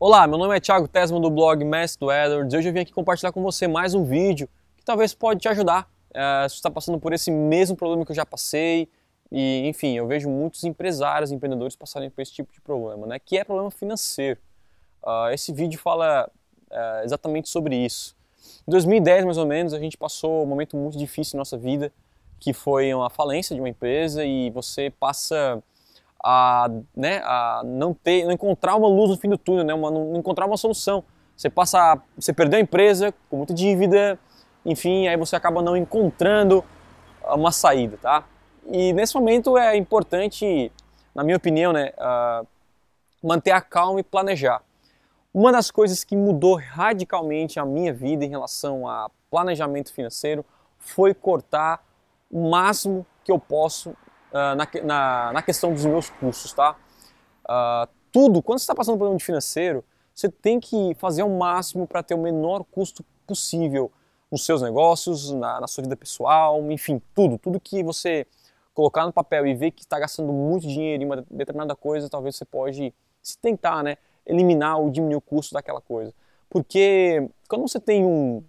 Olá, meu nome é Thiago Tesman do blog do Edwards. Hoje eu vim aqui compartilhar com você mais um vídeo que talvez pode te ajudar é, se está passando por esse mesmo problema que eu já passei. E, enfim, eu vejo muitos empresários, empreendedores passarem por esse tipo de problema, né? Que é problema financeiro. Uh, esse vídeo fala uh, exatamente sobre isso. Em 2010, mais ou menos, a gente passou um momento muito difícil em nossa vida, que foi uma falência de uma empresa e você passa a, né, a não ter, não encontrar uma luz no fim do túnel, né, uma, não encontrar uma solução. Você passa, você perdeu a empresa com muita dívida, enfim, aí você acaba não encontrando uma saída, tá? E nesse momento é importante, na minha opinião, né, uh, manter a calma e planejar. Uma das coisas que mudou radicalmente a minha vida em relação a planejamento financeiro foi cortar o máximo que eu posso uh, na, na, na, questão dos meus custos, tá? Uh, tudo, quando você está passando por um problema financeiro, você tem que fazer o máximo para ter o menor custo possível nos seus negócios, na, na, sua vida pessoal, enfim, tudo, tudo que você colocar no papel e ver que está gastando muito dinheiro em uma determinada coisa, talvez você pode se tentar, né, eliminar ou diminuir o custo daquela coisa. Porque quando você tem um,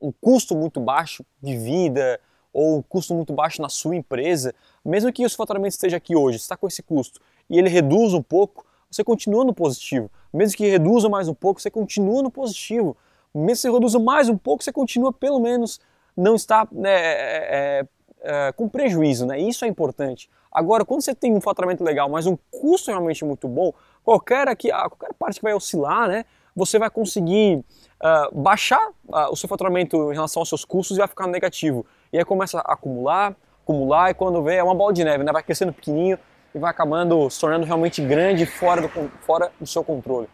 um custo muito baixo de vida, ou custo muito baixo na sua empresa, mesmo que o seu faturamento esteja aqui hoje, está com esse custo, e ele reduz um pouco, você continua no positivo. Mesmo que reduza mais um pouco, você continua no positivo. Mesmo que você reduza mais um pouco, você continua pelo menos não está né, é, é, é, com prejuízo, né? Isso é importante. Agora, quando você tem um faturamento legal, mas um custo realmente muito bom, qualquer aqui, qualquer parte que vai oscilar, né? Você vai conseguir uh, baixar uh, o seu faturamento em relação aos seus custos e vai ficar negativo. E aí começa a acumular, acumular, e quando vê é uma bola de neve, né? vai crescendo pequenininho e vai acabando se tornando realmente grande fora do, fora do seu controle.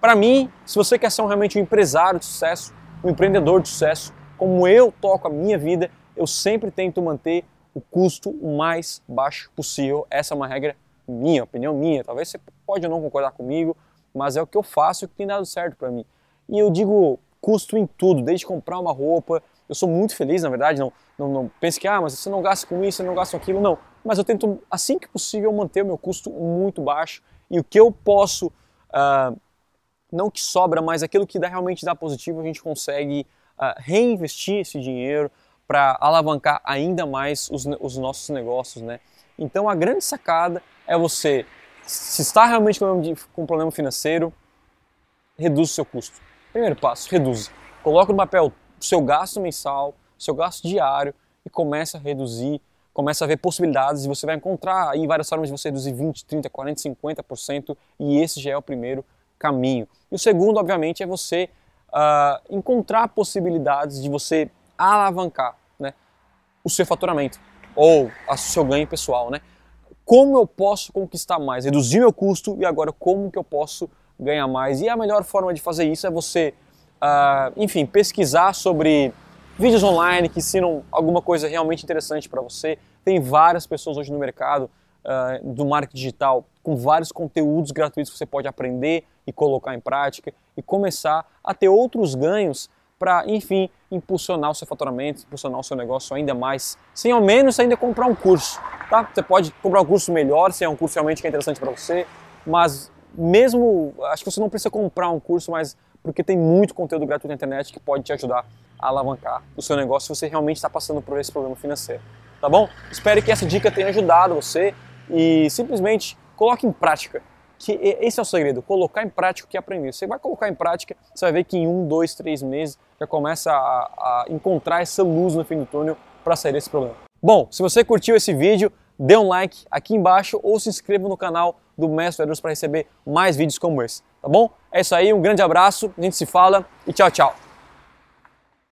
Para mim, se você quer ser um, realmente um empresário de sucesso, um empreendedor de sucesso, como eu toco a minha vida, eu sempre tento manter o custo o mais baixo possível. Essa é uma regra minha, opinião minha. Talvez você pode não concordar comigo, mas é o que eu faço e que tem dado certo para mim. E eu digo custo em tudo, desde comprar uma roupa. Eu sou muito feliz, na verdade, não, não, não pense que, ah, mas você não gasta com isso, você não gasta com aquilo, não. Mas eu tento, assim que possível, manter o meu custo muito baixo e o que eu posso, uh, não que sobra, mas aquilo que dá, realmente dá positivo, a gente consegue uh, reinvestir esse dinheiro para alavancar ainda mais os, os nossos negócios, né? Então a grande sacada é você, se está realmente com um problema financeiro, reduz o seu custo. Primeiro passo, reduz. Coloca no papel o seu gasto mensal, o seu gasto diário e começa a reduzir, começa a ver possibilidades e você vai encontrar aí várias formas de você reduzir 20, 30, 40, 50% e esse já é o primeiro caminho. E o segundo, obviamente, é você uh, encontrar possibilidades de você alavancar né, o seu faturamento ou o seu ganho pessoal. Né? Como eu posso conquistar mais? Reduzir meu custo e agora como que eu posso ganhar mais. E a melhor forma de fazer isso é você, uh, enfim, pesquisar sobre vídeos online que ensinam alguma coisa realmente interessante para você. Tem várias pessoas hoje no mercado uh, do marketing digital com vários conteúdos gratuitos que você pode aprender e colocar em prática e começar a ter outros ganhos para, enfim, impulsionar o seu faturamento, impulsionar o seu negócio ainda mais, sem ao menos ainda comprar um curso, tá? Você pode comprar um curso melhor, se é um curso realmente que é interessante para você, mas mesmo, acho que você não precisa comprar um curso, mas porque tem muito conteúdo gratuito na internet que pode te ajudar a alavancar o seu negócio se você realmente está passando por esse problema financeiro. Tá bom? Espero que essa dica tenha ajudado você e simplesmente coloque em prática. Que esse é o segredo, colocar em prática o que aprendeu. Você vai colocar em prática, você vai ver que em um, dois, três meses já começa a, a encontrar essa luz no fim do túnel para sair desse problema. Bom, se você curtiu esse vídeo, dê um like aqui embaixo ou se inscreva no canal do Mestre Edros para receber mais vídeos como esse, tá bom? É isso aí, um grande abraço, a gente se fala e tchau, tchau!